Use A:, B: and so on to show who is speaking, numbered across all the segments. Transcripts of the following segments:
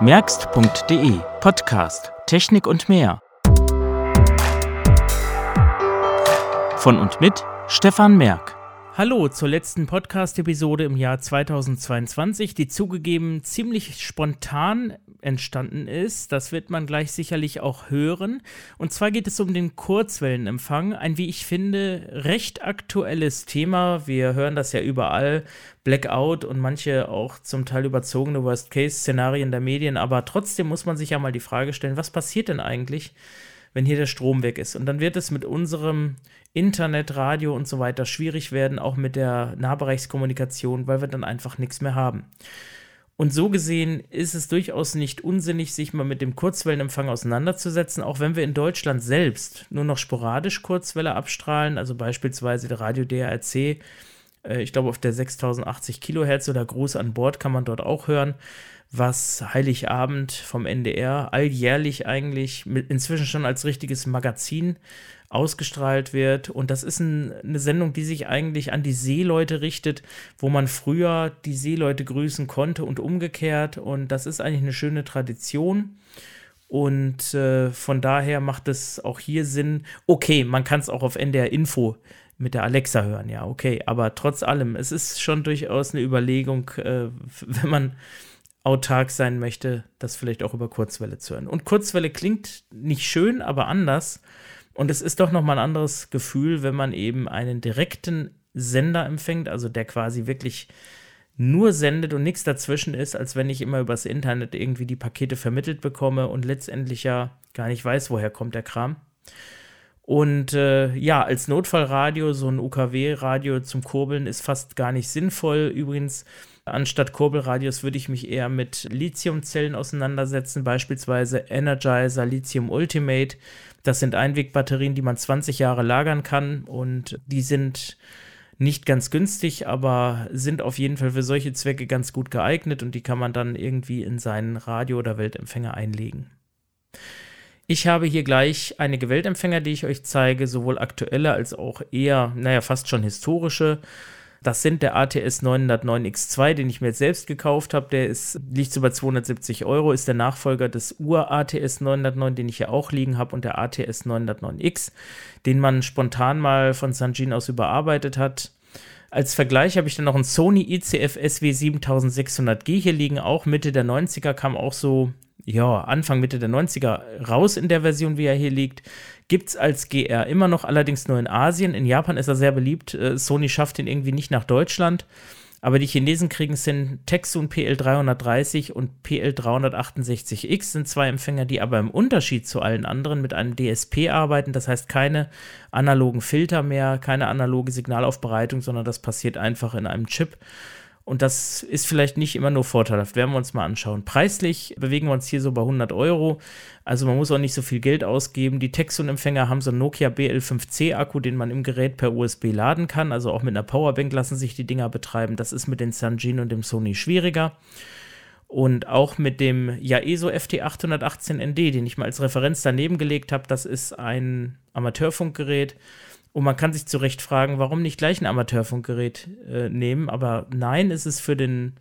A: merkst.de Podcast Technik und mehr. Von und mit Stefan Merk.
B: Hallo zur letzten Podcast-Episode im Jahr 2022, die zugegeben ziemlich spontan entstanden ist. Das wird man gleich sicherlich auch hören. Und zwar geht es um den Kurzwellenempfang, ein, wie ich finde, recht aktuelles Thema. Wir hören das ja überall. Blackout und manche auch zum Teil überzogene Worst-Case-Szenarien der Medien. Aber trotzdem muss man sich ja mal die Frage stellen, was passiert denn eigentlich, wenn hier der Strom weg ist? Und dann wird es mit unserem Internet, Radio und so weiter schwierig werden, auch mit der Nahbereichskommunikation, weil wir dann einfach nichts mehr haben. Und so gesehen ist es durchaus nicht unsinnig, sich mal mit dem Kurzwellenempfang auseinanderzusetzen, auch wenn wir in Deutschland selbst nur noch sporadisch Kurzwelle abstrahlen, also beispielsweise der Radio DRC, äh, ich glaube auf der 6080 Kilohertz oder Gruß an Bord kann man dort auch hören, was Heiligabend vom NDR alljährlich eigentlich mit, inzwischen schon als richtiges Magazin ausgestrahlt wird. Und das ist ein, eine Sendung, die sich eigentlich an die Seeleute richtet, wo man früher die Seeleute grüßen konnte und umgekehrt. Und das ist eigentlich eine schöne Tradition. Und äh, von daher macht es auch hier Sinn. Okay, man kann es auch auf NDR Info mit der Alexa hören, ja, okay. Aber trotz allem, es ist schon durchaus eine Überlegung, äh, wenn man autark sein möchte, das vielleicht auch über Kurzwelle zu hören. Und Kurzwelle klingt nicht schön, aber anders. Und es ist doch nochmal ein anderes Gefühl, wenn man eben einen direkten Sender empfängt, also der quasi wirklich nur sendet und nichts dazwischen ist, als wenn ich immer übers Internet irgendwie die Pakete vermittelt bekomme und letztendlich ja gar nicht weiß, woher kommt der Kram. Und äh, ja, als Notfallradio, so ein UKW-Radio zum Kurbeln ist fast gar nicht sinnvoll. Übrigens, Anstatt Kurbelradios würde ich mich eher mit Lithiumzellen auseinandersetzen, beispielsweise Energizer Lithium Ultimate. Das sind Einwegbatterien, die man 20 Jahre lagern kann und die sind nicht ganz günstig, aber sind auf jeden Fall für solche Zwecke ganz gut geeignet und die kann man dann irgendwie in seinen Radio- oder Weltempfänger einlegen. Ich habe hier gleich einige Weltempfänger, die ich euch zeige, sowohl aktuelle als auch eher, naja, fast schon historische. Das sind der ATS 909X2, den ich mir jetzt selbst gekauft habe. Der ist, liegt so bei 270 Euro, ist der Nachfolger des Ur-ATS 909, den ich hier auch liegen habe, und der ATS 909X, den man spontan mal von Sanjin aus überarbeitet hat. Als Vergleich habe ich dann noch einen Sony ICF SW 7600G hier liegen, auch Mitte der 90er, kam auch so, ja, Anfang, Mitte der 90er raus in der Version, wie er hier liegt. Gibt es als GR immer noch, allerdings nur in Asien. In Japan ist er sehr beliebt. Äh, Sony schafft ihn irgendwie nicht nach Deutschland. Aber die Chinesen kriegen es hin. Texun PL330 und PL368X sind zwei Empfänger, die aber im Unterschied zu allen anderen mit einem DSP arbeiten. Das heißt keine analogen Filter mehr, keine analoge Signalaufbereitung, sondern das passiert einfach in einem Chip. Und das ist vielleicht nicht immer nur vorteilhaft. Werden wir uns mal anschauen. Preislich bewegen wir uns hier so bei 100 Euro. Also man muss auch nicht so viel Geld ausgeben. Die Texon-Empfänger haben so einen Nokia BL5C-Akku, den man im Gerät per USB laden kann. Also auch mit einer Powerbank lassen sich die Dinger betreiben. Das ist mit den Sanjin und dem Sony schwieriger. Und auch mit dem Yaeso FT818ND, den ich mal als Referenz daneben gelegt habe, das ist ein Amateurfunkgerät und man kann sich zu Recht fragen, warum nicht gleich ein Amateurfunkgerät äh, nehmen. Aber nein, ist es für den,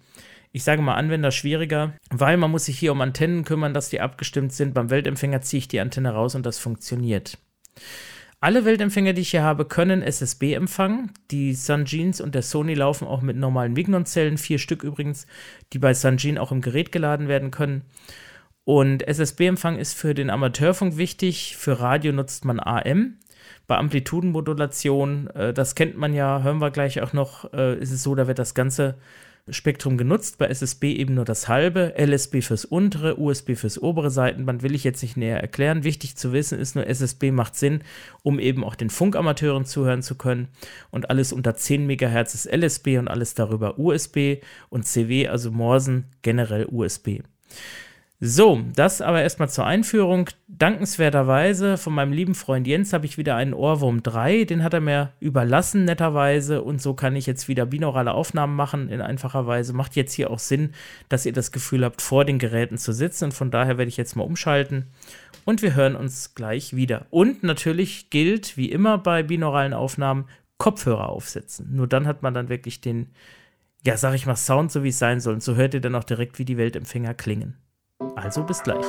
B: ich sage mal, Anwender schwieriger, weil man muss sich hier um Antennen kümmern, dass die abgestimmt sind. Beim Weltempfänger ziehe ich die Antenne raus und das funktioniert. Alle Weltempfänger, die ich hier habe, können SSB empfangen. Die Sunjeans und der Sony laufen auch mit normalen Mignon-Zellen, vier Stück übrigens, die bei Sunjin auch im Gerät geladen werden können. Und SSB-Empfang ist für den Amateurfunk wichtig. Für Radio nutzt man AM. Bei Amplitudenmodulation, äh, das kennt man ja, hören wir gleich auch noch, äh, ist es so, da wird das ganze Spektrum genutzt, bei SSB eben nur das halbe, LSB fürs untere, USB fürs obere Seitenband, will ich jetzt nicht näher erklären. Wichtig zu wissen ist nur, SSB macht Sinn, um eben auch den Funkamateuren zuhören zu können. Und alles unter 10 MHz ist LSB und alles darüber USB und CW, also Morsen, generell USB. So, das aber erstmal zur Einführung. Dankenswerterweise von meinem lieben Freund Jens habe ich wieder einen Ohrwurm 3. Den hat er mir überlassen, netterweise. Und so kann ich jetzt wieder binaurale Aufnahmen machen in einfacher Weise. Macht jetzt hier auch Sinn, dass ihr das Gefühl habt, vor den Geräten zu sitzen. Und von daher werde ich jetzt mal umschalten. Und wir hören uns gleich wieder. Und natürlich gilt, wie immer bei binauralen Aufnahmen, Kopfhörer aufsetzen. Nur dann hat man dann wirklich den, ja, sag ich mal, Sound, so wie es sein soll. Und so hört ihr dann auch direkt, wie die Weltempfänger klingen. Also bis gleich.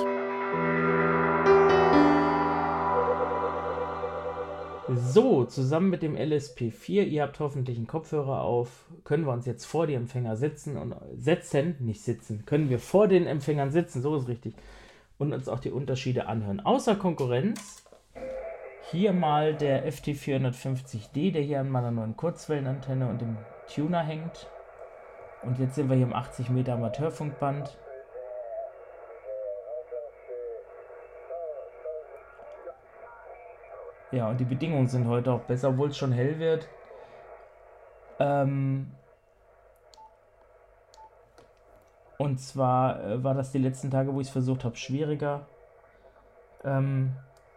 B: So, zusammen mit dem LSP4, ihr habt hoffentlich einen Kopfhörer auf, können wir uns jetzt vor die Empfänger sitzen und setzen, nicht sitzen, können wir vor den Empfängern sitzen, so ist richtig, und uns auch die Unterschiede anhören. Außer Konkurrenz, hier mal der FT450D, der hier an meiner neuen Kurzwellenantenne und dem Tuner hängt. Und jetzt sind wir hier im 80 Meter Amateurfunkband. Ja, und die Bedingungen sind heute auch besser, obwohl es schon hell wird. Ähm und zwar äh, war das die letzten Tage, wo ich es versucht habe, schwieriger. Ähm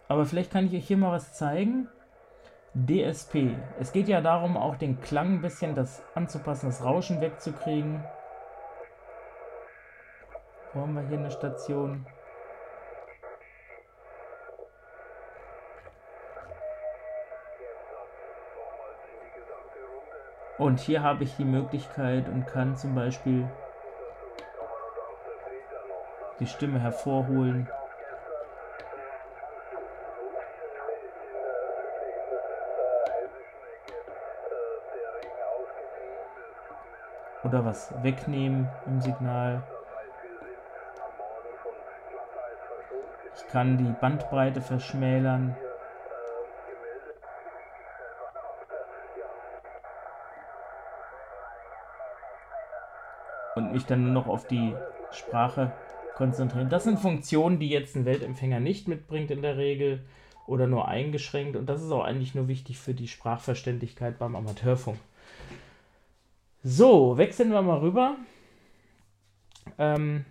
B: aber vielleicht kann ich euch hier mal was zeigen. DSP. Es geht ja darum, auch den Klang ein bisschen das anzupassen, das Rauschen wegzukriegen. Wo haben wir hier eine Station? Und hier habe ich die Möglichkeit und kann zum Beispiel die Stimme hervorholen. Oder was wegnehmen im Signal. Ich kann die Bandbreite verschmälern. Und mich dann nur noch auf die Sprache konzentrieren. Das sind Funktionen, die jetzt ein Weltempfänger nicht mitbringt in der Regel oder nur eingeschränkt und das ist auch eigentlich nur wichtig für die Sprachverständlichkeit beim Amateurfunk. So, wechseln wir mal rüber. Ähm,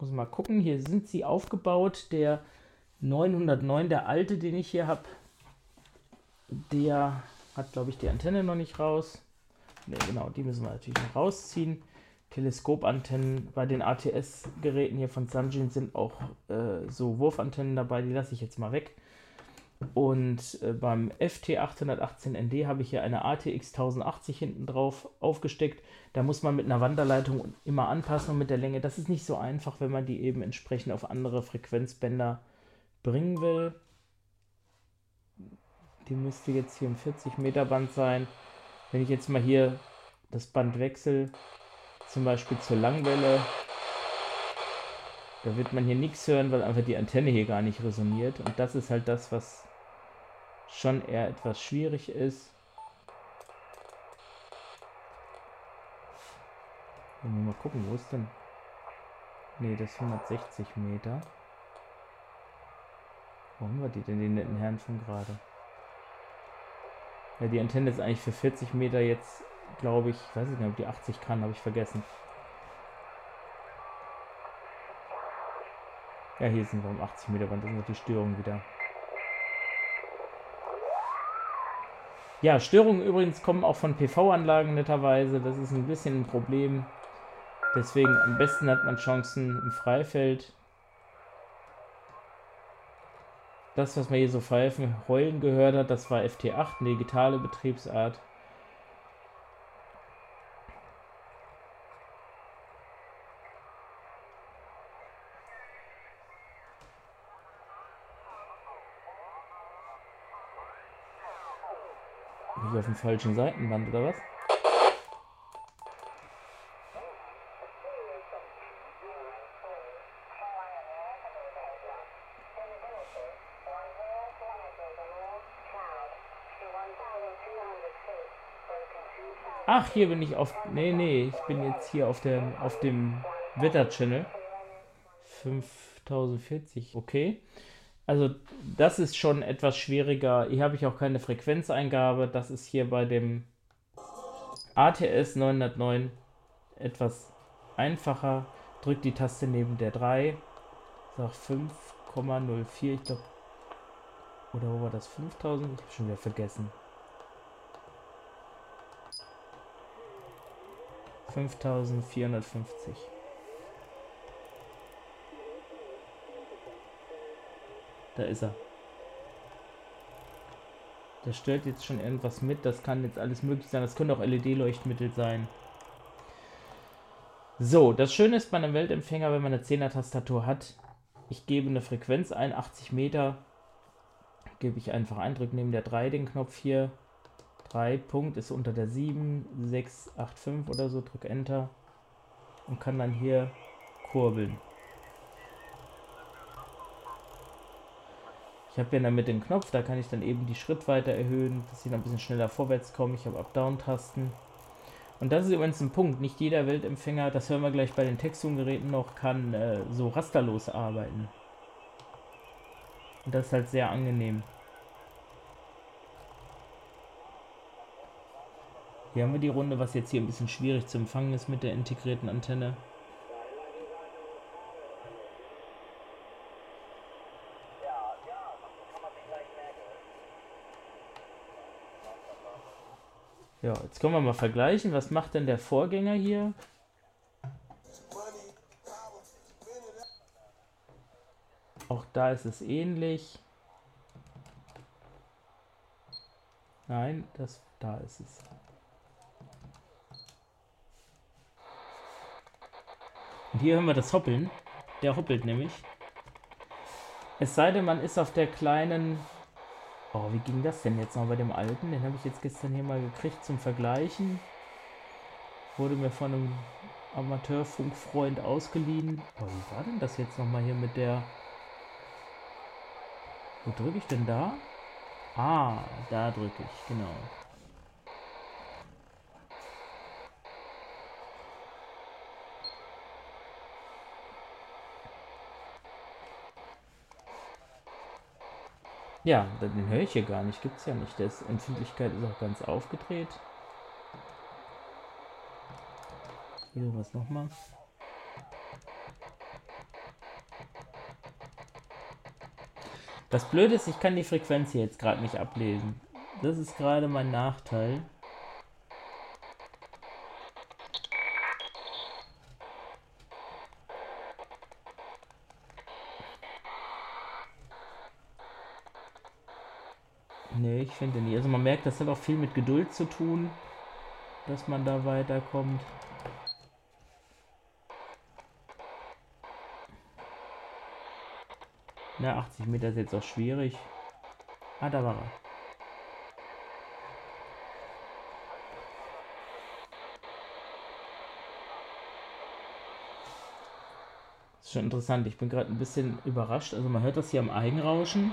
B: muss mal gucken, hier sind sie aufgebaut. Der 909, der alte, den ich hier habe, der hat, glaube ich, die Antenne noch nicht raus. Ne, genau, die müssen wir natürlich noch rausziehen. Teleskopantennen bei den ATS-Geräten hier von Sanjin sind auch äh, so Wurfantennen dabei, die lasse ich jetzt mal weg. Und äh, beim FT818ND habe ich hier eine ATX 1080 hinten drauf aufgesteckt. Da muss man mit einer Wanderleitung immer anpassen und mit der Länge. Das ist nicht so einfach, wenn man die eben entsprechend auf andere Frequenzbänder bringen will. Die müsste jetzt hier im 40 Meter Band sein. Wenn ich jetzt mal hier das Band wechsle, zum Beispiel zur Langwelle. Da wird man hier nichts hören, weil einfach die Antenne hier gar nicht resoniert. Und das ist halt das, was schon eher etwas schwierig ist. Mal gucken, wo ist denn? Ne, das ist 160 Meter. Wo haben wir die denn, die netten Herren von gerade? Ja, die Antenne ist eigentlich für 40 Meter jetzt glaube ich, weiß ich nicht, ob die 80 kann, habe ich vergessen. Ja, hier sind wir um 80 Meter Band, das ist die Störung wieder. Ja, Störungen übrigens kommen auch von PV-Anlagen netterweise. Das ist ein bisschen ein Problem. Deswegen am besten hat man Chancen im Freifeld. Das, was man hier so pfeifen, heulen gehört hat, das war FT8, eine digitale Betriebsart. Dem falschen Seitenband oder was? Ach, hier bin ich auf. Nee, nee, ich bin jetzt hier auf, der, auf dem Wetter-Channel. 5040, okay. Also das ist schon etwas schwieriger. Hier habe ich auch keine Frequenzeingabe. Das ist hier bei dem ATS 909 etwas einfacher. Drückt die Taste neben der 3. Sag 5,04. Ich glaube. Oder wo war das? 5000? Ich habe schon wieder vergessen. 5450. Da ist er. Der stellt jetzt schon irgendwas mit. Das kann jetzt alles möglich sein. Das können auch LED-Leuchtmittel sein. So, das Schöne ist bei einem Weltempfänger, wenn man eine 10er Tastatur hat, ich gebe eine Frequenz ein, 80 Meter, gebe ich einfach ein, drücke neben der 3 den Knopf hier, 3 Punkt ist unter der 7, 6, 8, 5 oder so, drücke Enter und kann dann hier kurbeln. Ich habe ja dann mit dem Knopf, da kann ich dann eben die Schrittweite erhöhen, dass ich noch ein bisschen schneller vorwärts komme. Ich habe Up-Down-Tasten. Und das ist übrigens ein Punkt. Nicht jeder Weltempfänger, das hören wir gleich bei den Textzoom-Geräten noch, kann äh, so rasterlos arbeiten. Und das ist halt sehr angenehm. Hier haben wir die Runde, was jetzt hier ein bisschen schwierig zu empfangen ist mit der integrierten Antenne. Ja, jetzt können wir mal vergleichen. Was macht denn der Vorgänger hier? Auch da ist es ähnlich. Nein, das da ist es. Und hier hören wir das Hoppeln. Der hoppelt nämlich. Es sei denn, man ist auf der kleinen Oh, wie ging das denn jetzt noch bei dem alten? Den habe ich jetzt gestern hier mal gekriegt zum Vergleichen. Wurde mir von einem Amateurfunkfreund ausgeliehen. Oh, wie war denn das jetzt nochmal hier mit der... Wo drücke ich denn da? Ah, da drücke ich, genau. Ja, den höre ich hier gar nicht. Gibt es ja nicht. Der Empfindlichkeit ist auch ganz aufgedreht. Hier was nochmal. Das Blöde ist, ich kann die Frequenz hier jetzt gerade nicht ablesen. Das ist gerade mein Nachteil. Nee, ich finde merkt, das hat auch viel mit Geduld zu tun, dass man da weiterkommt. Na, 80 Meter ist jetzt auch schwierig. Ah, da war er. Ist schon interessant. Ich bin gerade ein bisschen überrascht. Also man hört das hier am Eigenrauschen.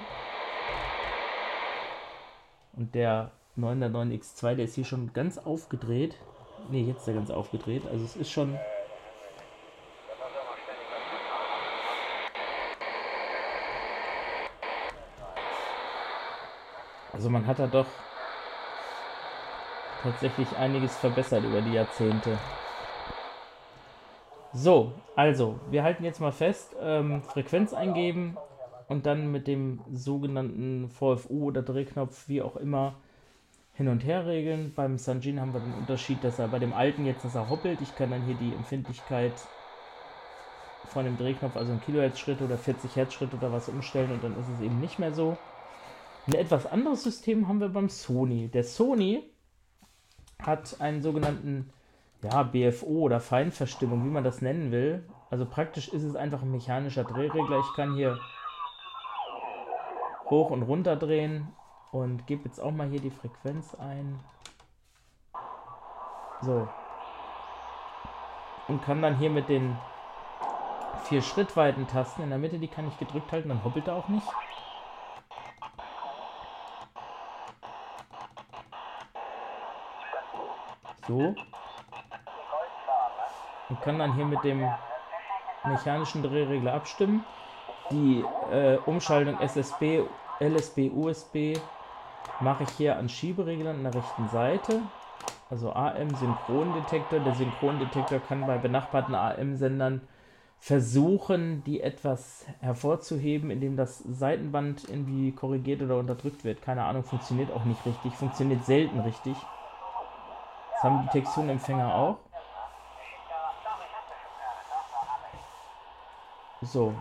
B: Und der 909X2, der ist hier schon ganz aufgedreht. Ne, jetzt ist er ganz aufgedreht. Also es ist schon... Also man hat da doch tatsächlich einiges verbessert über die Jahrzehnte. So, also, wir halten jetzt mal fest, ähm, Frequenz eingeben, und dann mit dem sogenannten VFU oder Drehknopf, wie auch immer, hin und her regeln. Beim Sanjin haben wir den Unterschied, dass er bei dem alten jetzt, dass er hoppelt. Ich kann dann hier die Empfindlichkeit von dem Drehknopf, also ein Kilohertz-Schritt oder 40 Hertz-Schritt oder was umstellen und dann ist es eben nicht mehr so. Ein etwas anderes System haben wir beim Sony. Der Sony hat einen sogenannten ja, BFO oder Feinverstimmung, wie man das nennen will. Also praktisch ist es einfach ein mechanischer Drehregler. Ich kann hier hoch und runter drehen und gebe jetzt auch mal hier die Frequenz ein. So. Und kann dann hier mit den vier Schrittweiten Tasten in der Mitte, die kann ich gedrückt halten, dann hoppelt er auch nicht. So. Und kann dann hier mit dem mechanischen Drehregler abstimmen die äh, Umschaltung SSB, LSB, USB mache ich hier an Schiebereglern an der rechten Seite. Also AM Synchrondetektor. Der Synchrondetektor kann bei benachbarten AM-Sendern versuchen, die etwas hervorzuheben, indem das Seitenband irgendwie korrigiert oder unterdrückt wird. Keine Ahnung, funktioniert auch nicht richtig, funktioniert selten richtig. Das haben die Texturenempfänger auch. So,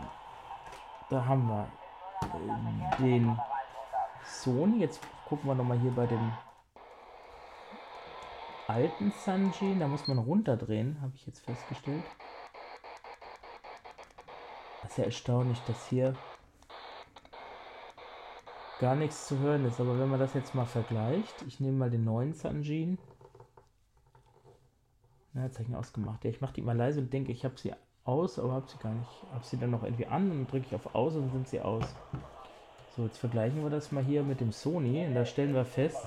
B: da haben wir äh, den Sony. Jetzt gucken wir nochmal hier bei dem alten Sanjin, da muss man runterdrehen, habe ich jetzt festgestellt. Das ist ja erstaunlich, dass hier gar nichts zu hören ist. Aber wenn man das jetzt mal vergleicht, ich nehme mal den neuen Sanjin. Na, jetzt habe ich ihn ausgemacht. Ja, ich mache die mal leise und denke, ich habe sie aus, aber habe sie gar nicht. Habe sie dann noch irgendwie an und drücke ich auf aus und sind sie aus. So, jetzt vergleichen wir das mal hier mit dem Sony und da stellen wir fest.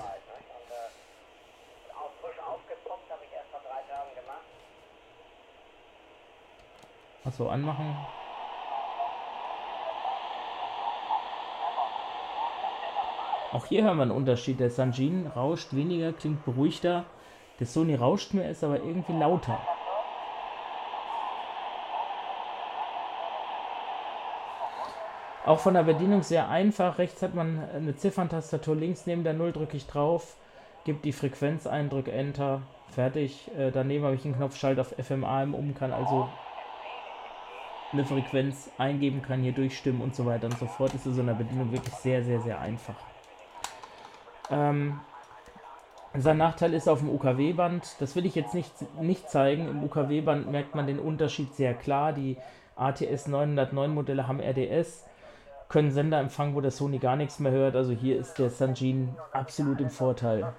B: Achso, anmachen. Auch hier hören wir einen Unterschied. Der Sanjin rauscht weniger, klingt beruhigter. Der Sony rauscht mehr, ist aber irgendwie lauter. Auch von der Bedienung sehr einfach. Rechts hat man eine Zifferntastatur, links neben der 0 drücke ich drauf, gebe die Frequenz ein, drücke Enter, fertig. Äh, daneben habe ich einen Knopf Schalt auf FM, AM um, kann also eine Frequenz eingeben, kann hier durchstimmen und so weiter und so fort. Ist in der Bedienung wirklich sehr, sehr, sehr einfach. Ähm, sein Nachteil ist auf dem UKW-Band, das will ich jetzt nicht, nicht zeigen. Im UKW-Band merkt man den Unterschied sehr klar. Die ATS 909 Modelle haben RDS, können Sender empfangen, wo der Sony gar nichts mehr hört. Also hier ist der Sanjin absolut im Vorteil.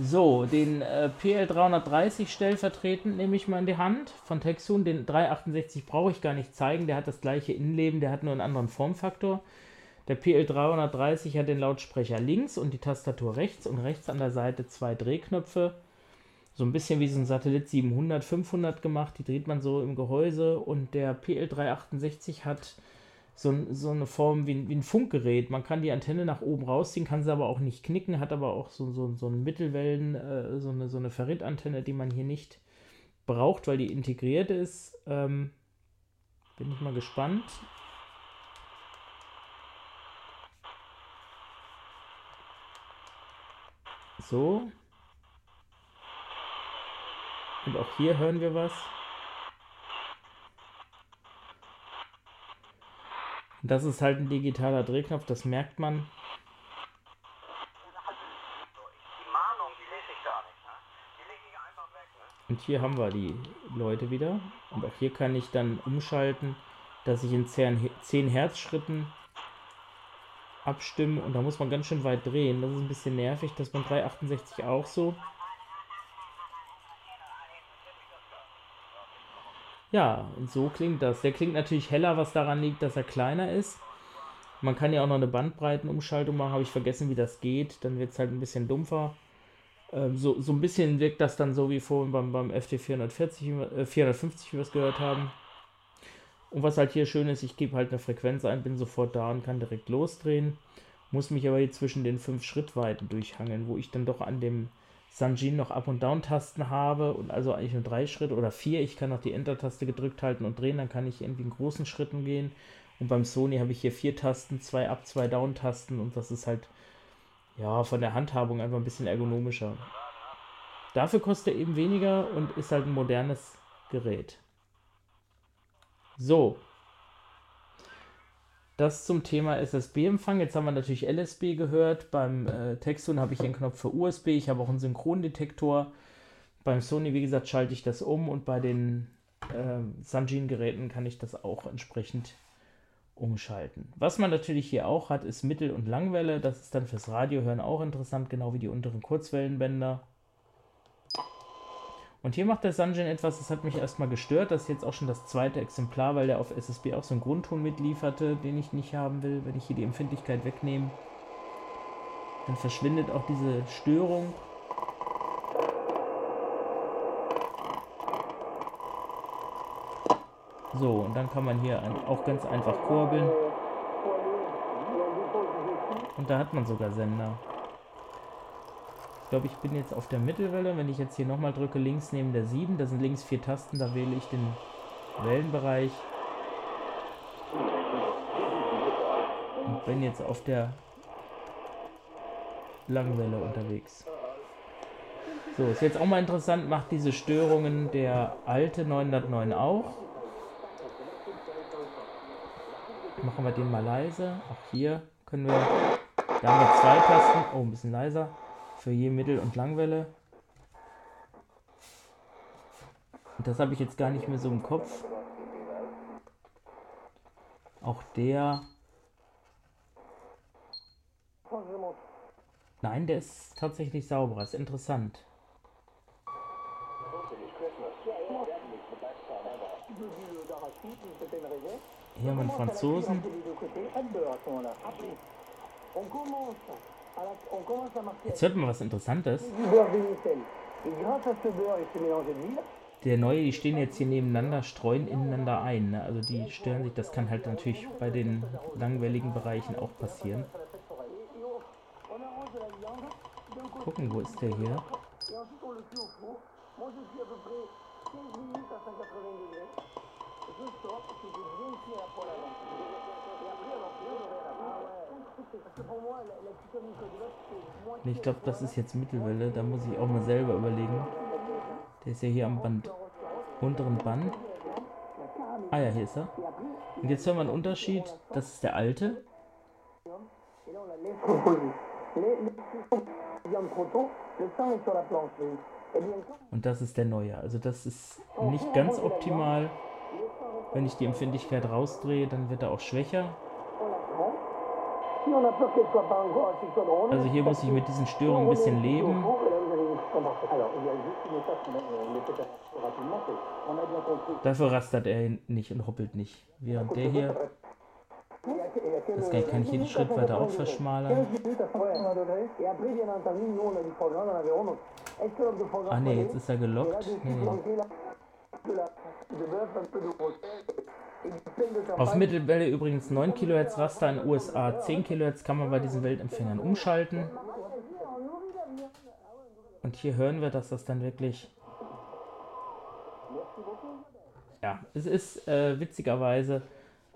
B: So, den äh, PL330 stellvertretend nehme ich mal in die Hand von Texun. Den 368 brauche ich gar nicht zeigen, der hat das gleiche Innenleben, der hat nur einen anderen Formfaktor. Der PL330 hat den Lautsprecher links und die Tastatur rechts und rechts an der Seite zwei Drehknöpfe. So ein bisschen wie so ein Satellit 700, 500 gemacht, die dreht man so im Gehäuse und der PL368 hat so, so eine Form wie, wie, ein Funkgerät. Man kann die Antenne nach oben rausziehen, kann sie aber auch nicht knicken, hat aber auch so, so, so ein Mittelwellen, äh, so eine, so eine Ferritantenne, die man hier nicht braucht, weil die integriert ist. Ähm, bin ich mal gespannt. So. Und auch hier hören wir was. Das ist halt ein digitaler Drehknopf, das merkt man. Und hier haben wir die Leute wieder. Und auch hier kann ich dann umschalten, dass ich in 10 Hertz Schritten abstimme. Und da muss man ganz schön weit drehen. Das ist ein bisschen nervig. Das beim 368 auch so. Ja, und so klingt das. Der klingt natürlich heller, was daran liegt, dass er kleiner ist. Man kann ja auch noch eine Bandbreitenumschaltung machen, habe ich vergessen, wie das geht. Dann wird es halt ein bisschen dumpfer. Ähm, so, so ein bisschen wirkt das dann so wie vorhin beim, beim FT 440, äh, 450, wie wir es gehört haben. Und was halt hier schön ist, ich gebe halt eine Frequenz ein, bin sofort da und kann direkt losdrehen. Muss mich aber hier zwischen den fünf Schrittweiten durchhangeln, wo ich dann doch an dem Sanjin noch Up- und Down-Tasten habe und also eigentlich nur drei Schritte oder vier. Ich kann noch die Enter-Taste gedrückt halten und drehen, dann kann ich irgendwie in großen Schritten gehen. Und beim Sony habe ich hier vier Tasten, zwei Up-, zwei Down-Tasten und das ist halt ja von der Handhabung einfach ein bisschen ergonomischer. Dafür kostet er eben weniger und ist halt ein modernes Gerät. So, das zum Thema SSB-Empfang. Jetzt haben wir natürlich LSB gehört. Beim äh, Textun habe ich einen Knopf für USB. Ich habe auch einen Synchrondetektor. Beim Sony, wie gesagt, schalte ich das um und bei den äh, Sanjin-Geräten kann ich das auch entsprechend umschalten. Was man natürlich hier auch hat, ist Mittel- und Langwelle. Das ist dann fürs Radiohören auch interessant, genau wie die unteren Kurzwellenbänder. Und hier macht der Sanjin etwas, das hat mich erstmal gestört. Das ist jetzt auch schon das zweite Exemplar, weil der auf SSB auch so einen Grundton mitlieferte, den ich nicht haben will. Wenn ich hier die Empfindlichkeit wegnehme, dann verschwindet auch diese Störung. So, und dann kann man hier auch ganz einfach kurbeln. Und da hat man sogar Sender. Ich glaube, ich bin jetzt auf der Mittelwelle. Wenn ich jetzt hier nochmal drücke, links neben der 7, da sind links vier Tasten, da wähle ich den Wellenbereich. Und bin jetzt auf der Langwelle unterwegs. So, ist jetzt auch mal interessant, macht diese Störungen der alte 909 auch. Machen wir den mal leise. Auch hier können wir Da haben wir zwei Tasten. Oh, ein bisschen leiser. Für je Mittel- und Langwelle. Das habe ich jetzt gar nicht mehr so im Kopf. Auch der. Nein, der ist tatsächlich sauberer. Ist interessant. Hier haben wir einen Franzosen. Jetzt hört man was Interessantes. Der neue, die stehen jetzt hier nebeneinander, streuen ineinander ein. Ne? Also die stören sich, das kann halt natürlich bei den langwelligen Bereichen auch passieren. Gucken, wo ist der hier? Ich glaube, das ist jetzt Mittelwelle. Da muss ich auch mal selber überlegen. Der ist ja hier am Band, unteren Band. Ah ja, hier ist er. Und jetzt hören wir einen Unterschied. Das ist der alte. Und das ist der neue. Also das ist nicht ganz optimal. Wenn ich die Empfindlichkeit rausdrehe, dann wird er auch schwächer. Also hier muss ich mit diesen Störungen ein bisschen leben. Dafür rastert er nicht und hoppelt nicht. Während der hier, das kann ich jeden Schritt weiter auch verschmalern. Ah ne, jetzt ist er gelockt. Nee. Auf Mittelwelle übrigens 9 kHz Raster, in USA 10 kHz kann man bei diesen Weltempfängern umschalten. Und hier hören wir, dass das dann wirklich... Ja, es ist äh, witzigerweise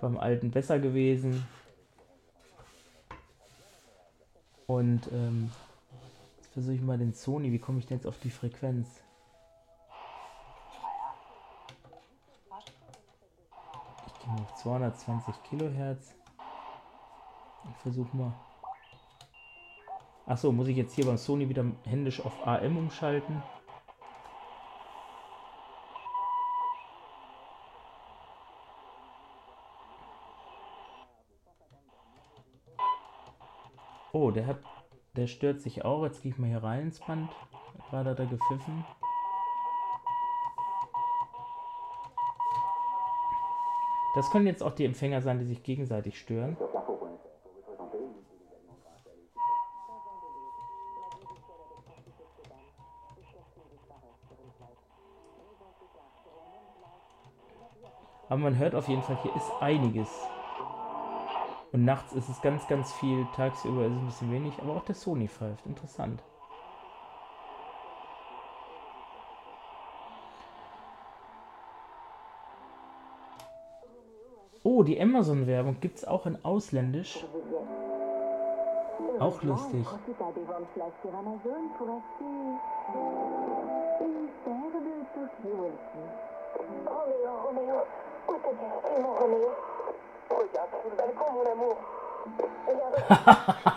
B: beim alten besser gewesen. Und ähm, jetzt versuche ich mal den Sony. Wie komme ich denn jetzt auf die Frequenz? Auf 220 Kilohertz. Ich versuche mal. Achso, muss ich jetzt hier beim Sony wieder händisch auf AM umschalten? Oh, der hat, der stört sich auch. Jetzt gehe ich mal hier rein ins Band. Gerade hat er gepfiffen. Das können jetzt auch die Empfänger sein, die sich gegenseitig stören. Aber man hört auf jeden Fall, hier ist einiges. Und nachts ist es ganz, ganz viel, tagsüber ist es ein bisschen wenig, aber auch der Sony pfeift. Interessant. Die Amazon-Werbung gibt es auch in Ausländisch. Auch lustig.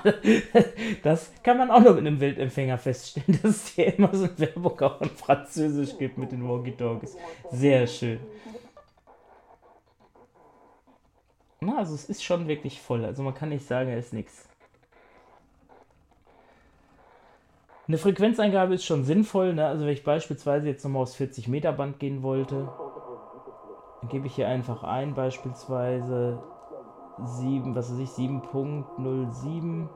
B: das kann man auch noch mit einem Wildempfänger feststellen, dass es hier immer so eine Werbung auch in Französisch gibt mit den Walkie-Talkies. Sehr schön. Na, also es ist schon wirklich voll. Also man kann nicht sagen, er ist nichts. Eine Frequenzeingabe ist schon sinnvoll. Ne? Also wenn ich beispielsweise jetzt nochmal aufs 40 Meter Band gehen wollte, dann gebe ich hier einfach ein, beispielsweise 7, was weiß ich, 7.07.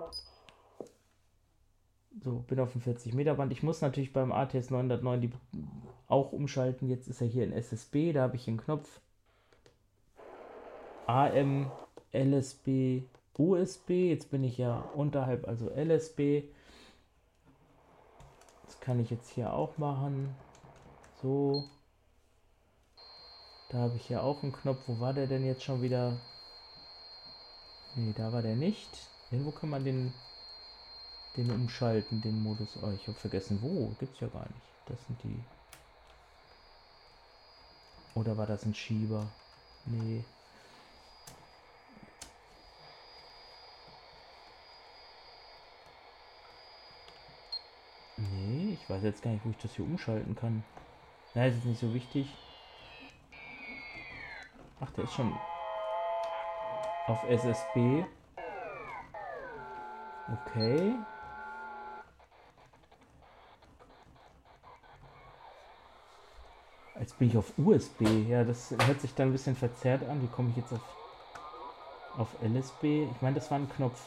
B: So, bin auf dem 40 Meter Band. Ich muss natürlich beim ATS 909 die auch umschalten. Jetzt ist er hier in SSB, da habe ich einen Knopf. AM, LSB, USB. Jetzt bin ich ja unterhalb, also LSB. Das kann ich jetzt hier auch machen. So. Da habe ich ja auch einen Knopf. Wo war der denn jetzt schon wieder? Nee, da war der nicht. Irgendwo kann man den, den umschalten, den Modus. Oh, ich habe vergessen, wo. Gibt es ja gar nicht. Das sind die. Oder war das ein Schieber? Nee. Ich weiß jetzt gar nicht, wo ich das hier umschalten kann. Ja, ist jetzt nicht so wichtig. Ach, der ist schon auf SSB. Okay. Jetzt bin ich auf USB. Ja, das hört sich dann ein bisschen verzerrt an. Wie komme ich jetzt auf, auf LSB? Ich meine, das war ein Knopf.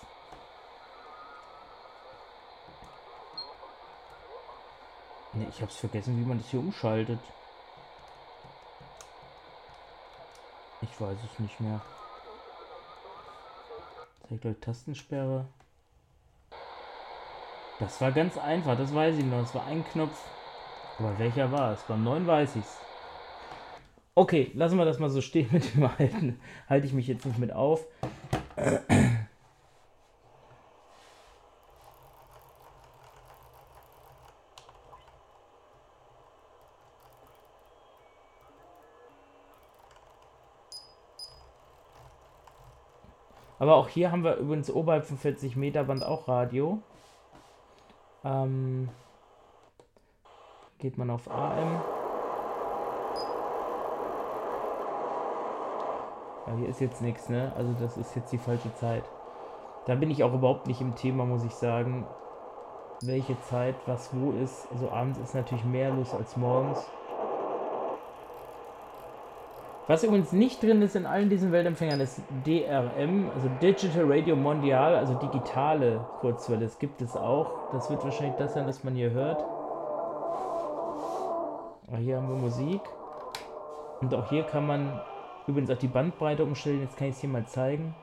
B: Ne, ich habe es vergessen, wie man das hier umschaltet. Ich weiß es nicht mehr. Zeigt euch Tastensperre. Das war ganz einfach, das weiß ich noch. Das war ein Knopf. Aber welcher war es? Beim neuen weiß ich es. Okay, lassen wir das mal so stehen mit dem alten. Halte ich mich jetzt nicht mit auf. Aber auch hier haben wir übrigens oberhalb von 40 Meter Band auch Radio. Ähm, geht man auf AM. Ja, hier ist jetzt nichts, ne? Also das ist jetzt die falsche Zeit. Da bin ich auch überhaupt nicht im Thema, muss ich sagen. Welche Zeit, was wo ist. Also abends ist natürlich mehr los als morgens. Was übrigens nicht drin ist in allen diesen Weltempfängern ist DRM, also Digital Radio Mondial, also digitale Kurzwelle. Das gibt es auch. Das wird wahrscheinlich das sein, was man hier hört. Aber hier haben wir Musik. Und auch hier kann man übrigens auch die Bandbreite umstellen. Jetzt kann ich es hier mal zeigen.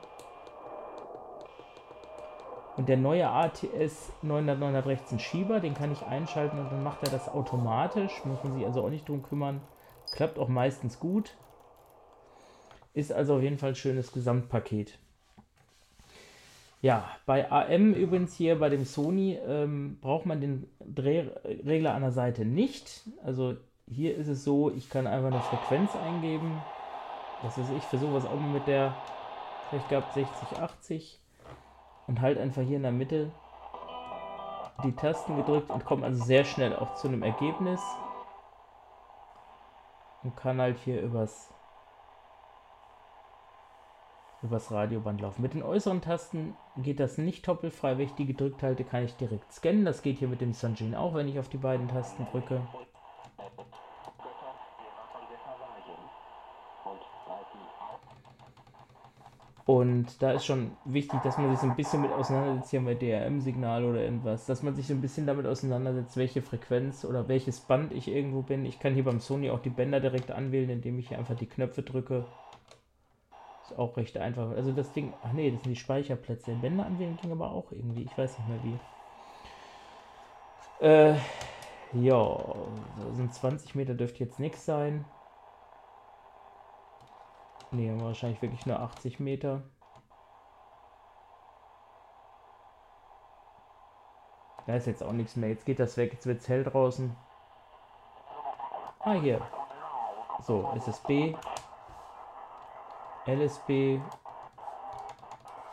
B: Und der neue ATS 900 rechts ein Schieber, den kann ich einschalten und dann macht er das automatisch. Muss man sich also auch nicht drum kümmern. Klappt auch meistens gut. Ist also auf jeden Fall ein schönes Gesamtpaket. Ja, bei AM übrigens hier bei dem Sony ähm, braucht man den Drehregler an der Seite nicht. Also hier ist es so, ich kann einfach eine Frequenz eingeben. Das ist ich versuche es auch mit der, ich glaube 60, 80 und halt einfach hier in der Mitte die Tasten gedrückt und komme also sehr schnell auch zu einem Ergebnis und kann halt hier übers übers Radioband laufen. Mit den äußeren Tasten geht das nicht doppelfrei. Wenn ich die gedrückt halte, kann ich direkt scannen. Das geht hier mit dem Sunjin auch, wenn ich auf die beiden Tasten drücke. Und da ist schon wichtig, dass man sich so ein bisschen mit auseinandersetzt, hier mit DRM-Signal oder irgendwas, dass man sich so ein bisschen damit auseinandersetzt, welche Frequenz oder welches Band ich irgendwo bin. Ich kann hier beim Sony auch die Bänder direkt anwählen, indem ich hier einfach die Knöpfe drücke. Ist auch recht einfach. Also das Ding, ach nee, das sind die Speicherplätze. Bänder anwählen ging aber auch irgendwie. Ich weiß nicht mehr wie. Äh, ja, sind 20 Meter dürfte jetzt nichts sein. Ne, wahrscheinlich wirklich nur 80 Meter. Da ist jetzt auch nichts mehr. Jetzt geht das weg. Jetzt wird es hell draußen. Ah, hier. So, SSB. LSB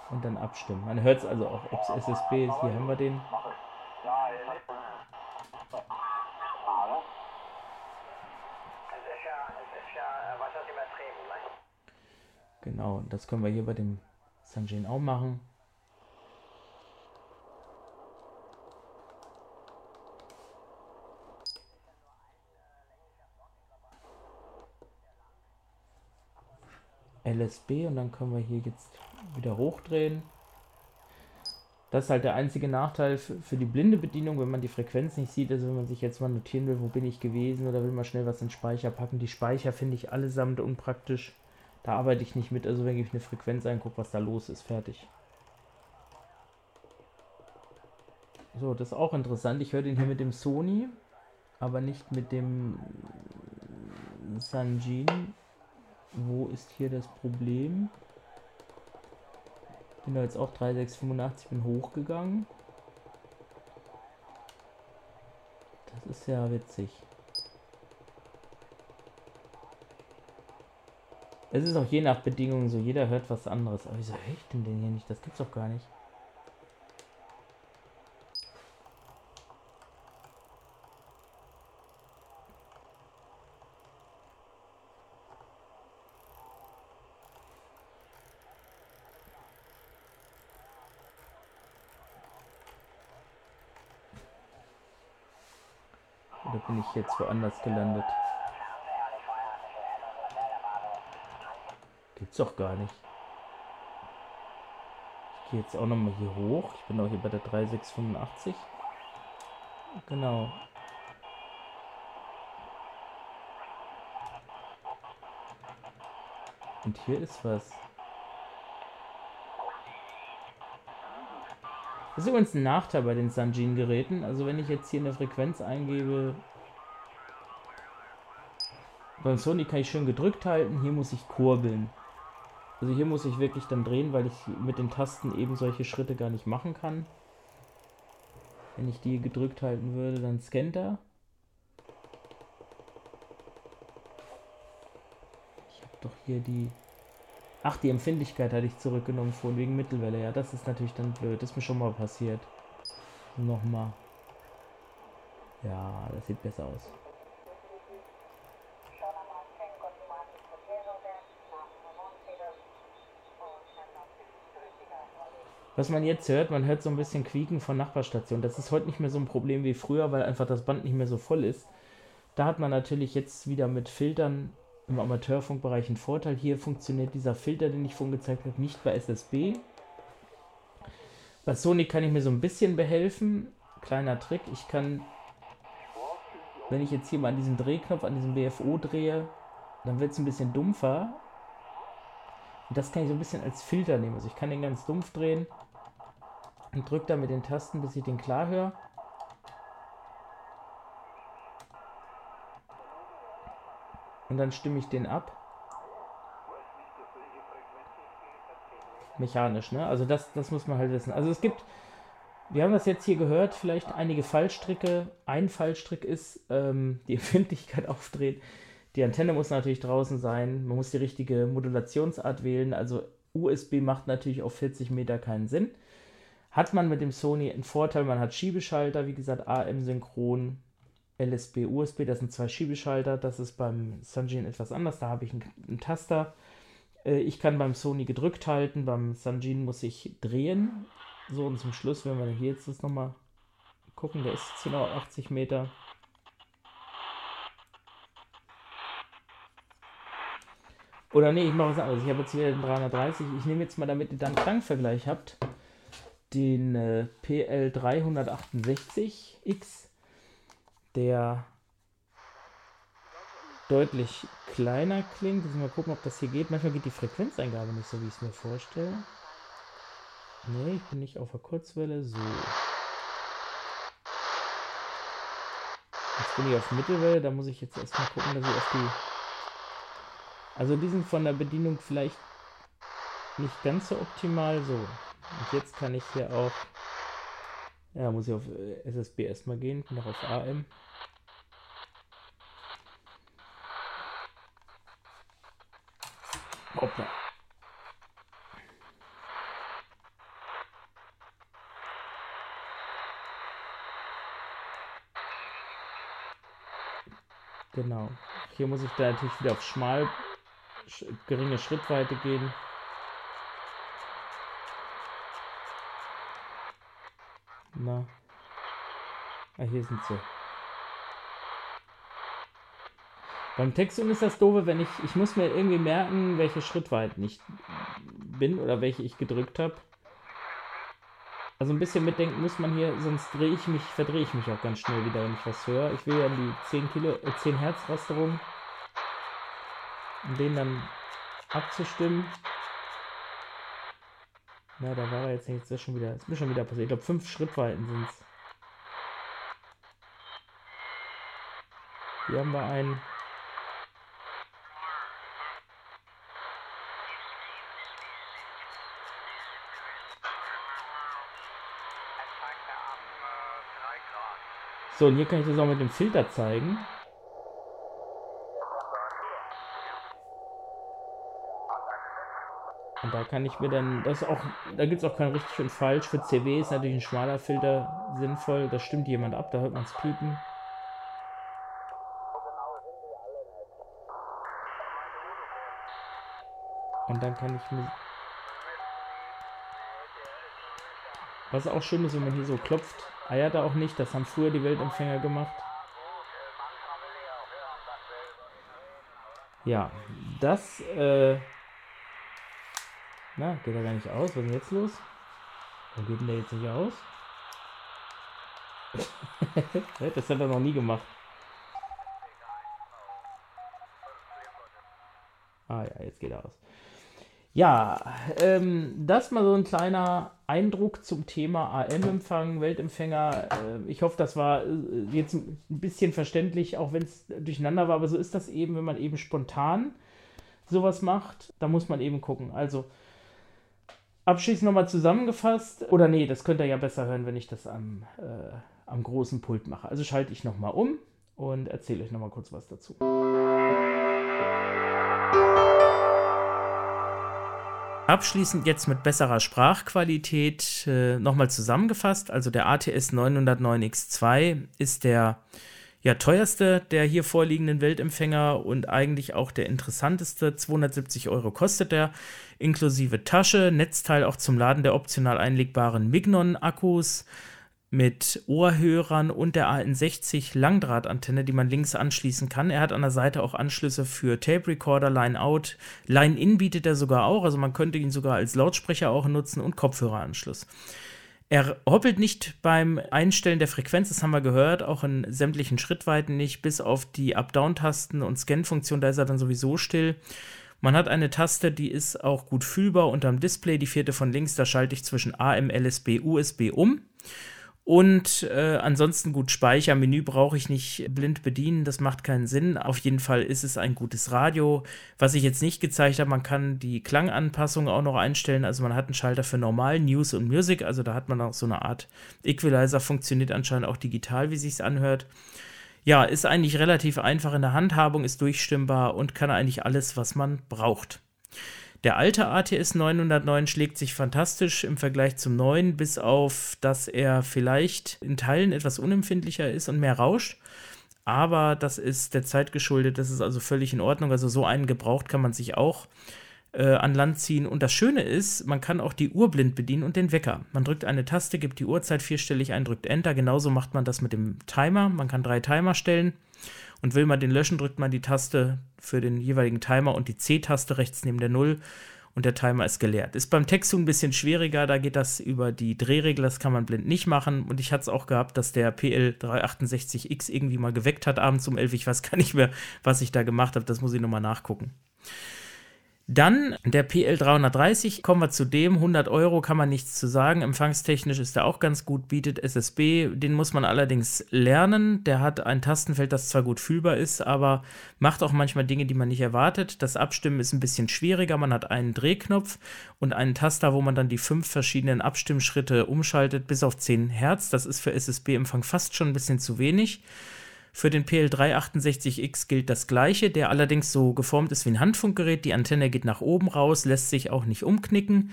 B: und dann abstimmen. Man hört es also auch, ob es SSB ist. Hier haben wir den. Genau, das können wir hier bei dem Sanjin auch machen. LSB und dann können wir hier jetzt wieder hochdrehen. Das ist halt der einzige Nachteil für die blinde Bedienung, wenn man die Frequenz nicht sieht. Also wenn man sich jetzt mal notieren will, wo bin ich gewesen oder will mal schnell was in den Speicher packen. Die Speicher finde ich allesamt unpraktisch. Da arbeite ich nicht mit. Also wenn ich eine Frequenz eingucke, was da los ist, fertig. So, das ist auch interessant. Ich höre den hier mit dem Sony, aber nicht mit dem Sanjin. Wo ist hier das Problem? Bin da jetzt auch 3685, bin hochgegangen. Das ist ja witzig. Es ist auch je nach Bedingungen so, jeder hört was anderes. Aber wieso höre ich denn den hier nicht? Das gibt's doch gar nicht. Oder bin ich jetzt woanders gelandet? Gibt's doch gar nicht. Ich gehe jetzt auch nochmal hier hoch. Ich bin auch hier bei der 3685. Genau. Und hier ist was. Das ist übrigens ein Nachteil bei den Sanjin-Geräten. Also wenn ich jetzt hier eine Frequenz eingebe, beim Sony kann ich schön gedrückt halten, hier muss ich kurbeln. Also hier muss ich wirklich dann drehen, weil ich mit den Tasten eben solche Schritte gar nicht machen kann. Wenn ich die gedrückt halten würde, dann scannt er. Ich habe doch hier die Ach, die Empfindlichkeit hatte ich zurückgenommen vorhin wegen Mittelwelle. Ja, das ist natürlich dann blöd. Das ist mir schon mal passiert. Nochmal. Ja, das sieht besser aus. Was man jetzt hört, man hört so ein bisschen Quieken von Nachbarstationen. Das ist heute nicht mehr so ein Problem wie früher, weil einfach das Band nicht mehr so voll ist. Da hat man natürlich jetzt wieder mit Filtern im Amateurfunkbereich ein Vorteil. Hier funktioniert dieser Filter, den ich vorhin gezeigt habe, nicht bei SSB. Bei Sony kann ich mir so ein bisschen behelfen. Kleiner Trick, ich kann, wenn ich jetzt hier mal an diesem Drehknopf, an diesem BFO drehe, dann wird es ein bisschen dumpfer. Und das kann ich so ein bisschen als Filter nehmen. Also ich kann den ganz dumpf drehen und drücke da mit den Tasten, bis ich den klar höre. Und dann stimme ich den ab. Mechanisch, ne? Also das, das muss man halt wissen. Also es gibt, wir haben das jetzt hier gehört, vielleicht einige Fallstricke. Ein Fallstrick ist ähm, die Empfindlichkeit aufdrehen. Die Antenne muss natürlich draußen sein. Man muss die richtige Modulationsart wählen. Also USB macht natürlich auf 40 Meter keinen Sinn. Hat man mit dem Sony einen Vorteil, man hat Schiebeschalter, wie gesagt, AM-Synchron, LSB, USB, das sind zwei Schiebeschalter. Das ist beim Sanjin etwas anders. Da habe ich einen, einen Taster. Äh, ich kann beim Sony gedrückt halten. Beim Sanjin muss ich drehen. So, und zum Schluss, wenn wir hier jetzt das nochmal gucken, der ist genau 80 Meter. Oder nee, ich mache was anderes. Ich habe jetzt wieder den 330. Ich nehme jetzt mal, damit ihr dann einen Klangvergleich habt, den äh, PL368X der deutlich kleiner klingt. Jetzt mal gucken, ob das hier geht. Manchmal geht die Frequenzeingabe nicht so, wie ich es mir vorstelle. Ne, ich bin nicht auf der Kurzwelle. So. Jetzt bin ich auf Mittelwelle. Da muss ich jetzt erstmal gucken, dass ich auf die... Also die sind von der Bedienung vielleicht nicht ganz so optimal. So. Und jetzt kann ich hier auch... Ja, muss ich auf äh, SSB erstmal gehen. Noch auf AM. Hoppla. Genau. Hier muss ich da natürlich wieder auf schmal, sch geringe Schrittweite gehen. Na. Ah, hier sind sie. Beim Texten ist das doofe, wenn ich, ich muss mir irgendwie merken, welche Schrittweiten ich bin oder welche ich gedrückt habe. Also ein bisschen mitdenken muss man hier, sonst drehe ich mich, verdrehe ich mich auch ganz schnell wieder, wenn ich was höre. Ich will ja die 10 Kilo, äh, 10 Hertz Rasterung, um den dann abzustimmen. Na, da war er jetzt nicht, das ist schon wieder, ist mir schon wieder passiert. Ich glaube, fünf Schrittweiten sind es. Hier haben wir einen So, und hier kann ich das auch mit dem Filter zeigen. Und da kann ich mir dann, das auch, da gibt es auch kein richtig und falsch. Für CW ist natürlich ein schmaler Filter sinnvoll. Da stimmt jemand ab, da hört man es piepen. Und dann kann ich mir... Was auch schön ist, wenn man hier so klopft, eiert er auch nicht. Das haben früher die Weltempfänger gemacht. Ja, das... Äh na, geht er gar nicht aus? Was ist denn jetzt los? Wo geht denn der jetzt nicht aus? das hat er noch nie gemacht. Ah ja, jetzt geht er aus. Ja, ähm, das mal so ein kleiner Eindruck zum Thema AM-Empfang, Weltempfänger. Äh, ich hoffe, das war äh, jetzt ein bisschen verständlich, auch wenn es durcheinander war, aber so ist das eben, wenn man eben spontan sowas macht. Da muss man eben gucken. Also, abschließend nochmal zusammengefasst. Oder nee, das könnt ihr ja besser hören, wenn ich das am, äh, am großen Pult mache. Also schalte ich nochmal um und erzähle euch nochmal kurz was dazu. Abschließend jetzt mit besserer Sprachqualität äh, nochmal zusammengefasst. Also der ATS 909X2 ist der ja, teuerste der hier vorliegenden Weltempfänger und eigentlich auch der interessanteste. 270 Euro kostet er, inklusive Tasche, Netzteil auch zum Laden der optional einlegbaren Mignon-Akkus mit Ohrhörern und der AN60 Langdrahtantenne, die man links anschließen kann. Er hat an der Seite auch Anschlüsse für Tape Recorder, Line-Out, Line-In bietet er sogar auch, also man könnte ihn sogar als Lautsprecher auch nutzen und Kopfhöreranschluss. Er hoppelt nicht beim Einstellen der Frequenz, das haben wir gehört, auch in sämtlichen Schrittweiten nicht, bis auf die Up-Down-Tasten und Scan-Funktion, da ist er dann sowieso still. Man hat eine Taste, die ist auch gut fühlbar unterm Display, die vierte von links, da schalte ich zwischen AM, LSB, USB um. Und äh, ansonsten gut Speicher, Menü brauche ich nicht blind bedienen, das macht keinen Sinn. Auf jeden Fall ist es ein gutes Radio. Was ich jetzt nicht gezeigt habe, man kann die Klanganpassung auch noch einstellen. Also man hat einen Schalter für normal, News und Music. Also da hat man auch so eine Art Equalizer, funktioniert anscheinend auch digital, wie sich's anhört. Ja, ist eigentlich relativ einfach in der Handhabung, ist durchstimmbar und kann eigentlich alles, was man braucht. Der alte ATS 909 schlägt sich fantastisch im Vergleich zum neuen, bis auf, dass er vielleicht in Teilen etwas unempfindlicher ist und mehr rauscht. Aber das ist der Zeit geschuldet, das ist also völlig in Ordnung. Also so einen gebraucht kann man sich auch äh, an Land ziehen. Und das Schöne ist, man kann auch die Uhr blind bedienen und den Wecker. Man drückt eine Taste, gibt die Uhrzeit vierstellig ein, drückt Enter. Genauso macht man das mit dem Timer. Man kann drei Timer stellen. Und will man den löschen, drückt man die Taste für den jeweiligen Timer und die C-Taste rechts neben der Null und der Timer ist geleert. Ist beim Textung ein bisschen schwieriger, da geht das über die Drehregel, das kann man blind nicht machen. Und ich hatte es auch gehabt, dass der PL368X irgendwie mal geweckt hat abends um 11. Ich weiß gar nicht mehr, was ich da gemacht habe, das muss ich nochmal nachgucken. Dann der PL330, kommen wir zu dem, 100 Euro kann man nichts zu sagen, empfangstechnisch ist er auch ganz gut, bietet SSB, den muss man allerdings lernen, der hat ein Tastenfeld, das zwar gut fühlbar ist, aber macht auch manchmal Dinge, die man nicht erwartet. Das Abstimmen ist ein bisschen schwieriger, man hat einen Drehknopf und einen Taster, wo man dann die fünf verschiedenen Abstimmschritte umschaltet bis auf 10 Hertz, das ist für SSB-Empfang fast schon ein bisschen zu wenig. Für den PL368X gilt das gleiche, der allerdings so geformt ist wie ein Handfunkgerät. Die Antenne geht nach oben raus, lässt sich auch nicht umknicken.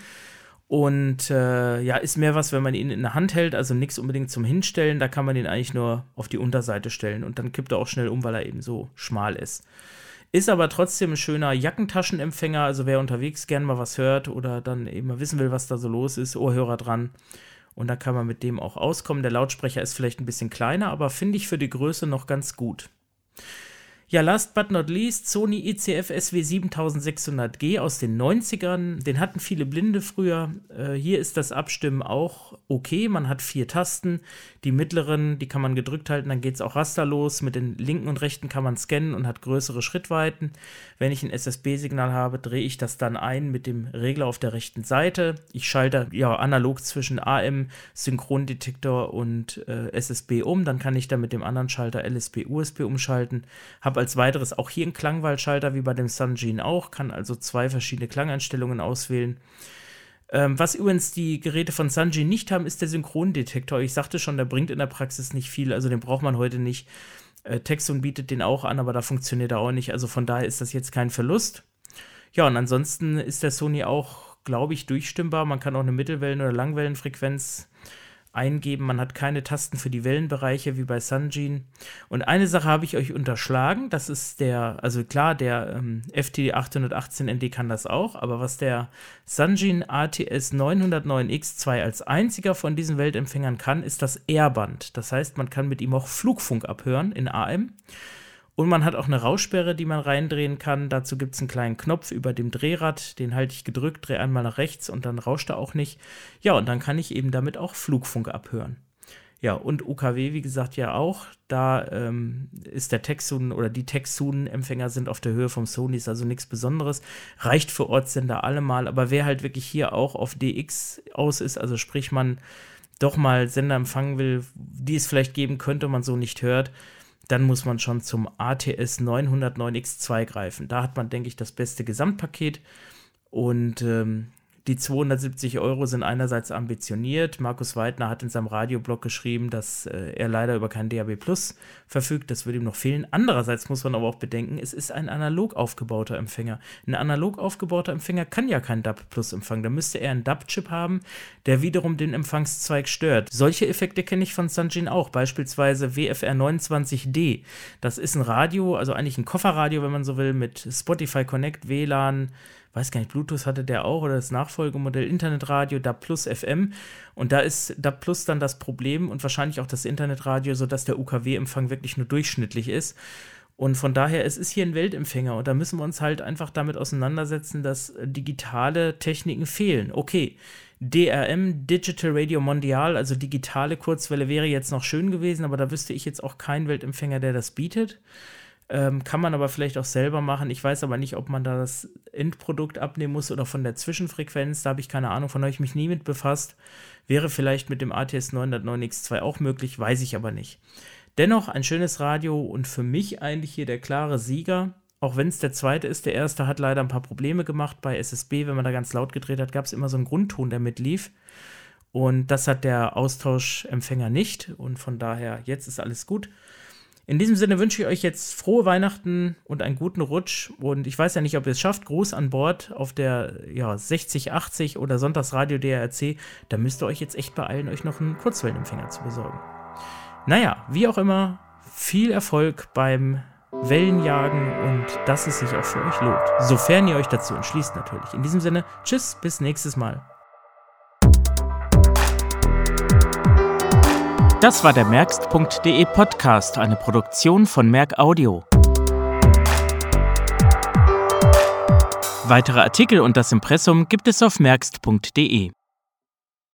B: Und äh, ja, ist mehr was, wenn man ihn in der Hand hält, also nichts unbedingt zum Hinstellen. Da kann man ihn eigentlich nur auf die Unterseite stellen und dann kippt er auch schnell um, weil er eben so schmal ist. Ist aber trotzdem ein schöner Jackentaschenempfänger, also wer unterwegs gern mal was hört oder dann eben mal wissen will, was da so los ist, Ohrhörer dran und da kann man mit dem auch auskommen. Der Lautsprecher ist vielleicht ein bisschen kleiner, aber finde ich für die Größe noch ganz gut. Ja, last but not least, Sony ICF SW 7600G aus den 90ern. Den hatten viele Blinde früher. Äh, hier ist das Abstimmen auch okay. Man hat vier Tasten. Die mittleren, die kann man gedrückt halten, dann geht es auch rasterlos. Mit den linken und rechten kann man scannen und hat größere Schrittweiten. Wenn ich ein SSB-Signal habe, drehe ich das dann ein mit dem Regler auf der rechten Seite. Ich schalte ja analog zwischen AM, Synchrondetektor und äh, SSB um. Dann kann ich da mit dem anderen Schalter LSB, USB umschalten. Habe als weiteres auch hier einen Klangwahlschalter wie bei dem Sunjin auch, kann also zwei verschiedene Klangeinstellungen auswählen. Ähm, was übrigens die Geräte von Sanjin nicht haben, ist der Synchrondetektor. Ich sagte schon, der bringt in der Praxis nicht viel, also den braucht man heute nicht. Äh, Texon bietet den auch an, aber da funktioniert er auch nicht. Also von daher ist das jetzt kein Verlust. Ja, und ansonsten ist der Sony auch, glaube ich, durchstimmbar. Man kann auch eine Mittelwellen- oder Langwellenfrequenz eingeben. Man hat keine Tasten für die Wellenbereiche wie bei Sunjin. Und eine Sache habe ich euch unterschlagen. Das ist der, also klar, der ähm, FT 818ND kann das auch, aber was der Sunjin ATS 909X2 als einziger von diesen Weltempfängern kann, ist das Airband. Das heißt, man kann mit ihm auch Flugfunk abhören in AM. Und man hat auch eine Raussperre, die man reindrehen kann. Dazu gibt es einen kleinen Knopf über dem Drehrad, den halte ich gedrückt, drehe einmal nach rechts und dann rauscht er auch nicht. Ja, und dann kann ich eben damit auch Flugfunk abhören. Ja, und UKW, wie gesagt, ja auch. Da ähm, ist der Texun oder die Texun-Empfänger sind auf der Höhe vom Sony, ist also nichts Besonderes. Reicht für Ortssender allemal, aber wer halt wirklich hier auch auf DX aus ist, also sprich man doch mal Sender empfangen will, die es vielleicht geben könnte, man so nicht hört, dann muss man schon zum ATS 909X2 greifen. Da hat man, denke ich, das beste Gesamtpaket. Und ähm, die 270 Euro sind einerseits ambitioniert. Markus Weidner hat in seinem Radioblog geschrieben, dass äh, er leider über kein DAB Plus verfügt. Das würde ihm noch fehlen. Andererseits muss man aber auch bedenken, es ist ein analog aufgebauter Empfänger. Ein analog aufgebauter Empfänger kann ja kein DAB Plus empfangen. Da müsste er einen DAB-Chip haben, der wiederum den Empfangszweig stört. Solche Effekte kenne ich von Sanjin auch. Beispielsweise WFR 29D. Das ist ein Radio, also eigentlich ein Kofferradio, wenn man so will, mit Spotify Connect, WLAN, weiß gar nicht, Bluetooth hatte der auch oder das Nachfolgemodell Internetradio, DAB Plus FM. Und da ist DAB Plus dann das Problem und wahrscheinlich auch das Internetradio, sodass der UKW-Empfang wirklich nur durchschnittlich ist. Und von daher, es ist hier ein Weltempfänger und da müssen wir uns halt einfach damit auseinandersetzen, dass digitale Techniken fehlen. Okay, DRM, Digital Radio Mondial, also digitale Kurzwelle wäre jetzt noch schön gewesen, aber da wüsste ich jetzt auch keinen Weltempfänger, der das bietet. Ähm, kann man aber vielleicht auch selber machen. Ich weiß aber nicht, ob man da das Endprodukt abnehmen muss oder von der Zwischenfrequenz. Da habe ich keine Ahnung, von ich mich nie mit befasst. Wäre vielleicht mit dem ATS 909X2 auch möglich, weiß ich aber nicht. Dennoch ein schönes Radio und für mich eigentlich hier der klare Sieger. Auch wenn es der zweite ist, der erste hat leider ein paar Probleme gemacht bei SSB. Wenn man da ganz laut gedreht hat, gab es immer so einen Grundton, der mitlief. Und das hat der Austauschempfänger nicht. Und von daher, jetzt ist alles gut. In diesem Sinne wünsche ich euch jetzt frohe Weihnachten und einen guten Rutsch. Und ich weiß ja nicht, ob ihr es schafft. Gruß an Bord auf der ja, 6080 oder Sonntagsradio DRC. Da müsst ihr euch jetzt echt beeilen, euch noch einen Kurzwellenempfänger zu besorgen. Naja, wie auch immer, viel Erfolg beim Wellenjagen und dass es sich auch für euch lohnt. Sofern ihr euch dazu entschließt, natürlich. In diesem Sinne, tschüss, bis nächstes Mal.
A: Das war der Merkst.de Podcast, eine Produktion von Merk Audio. Weitere Artikel und das Impressum gibt es auf merkst.de.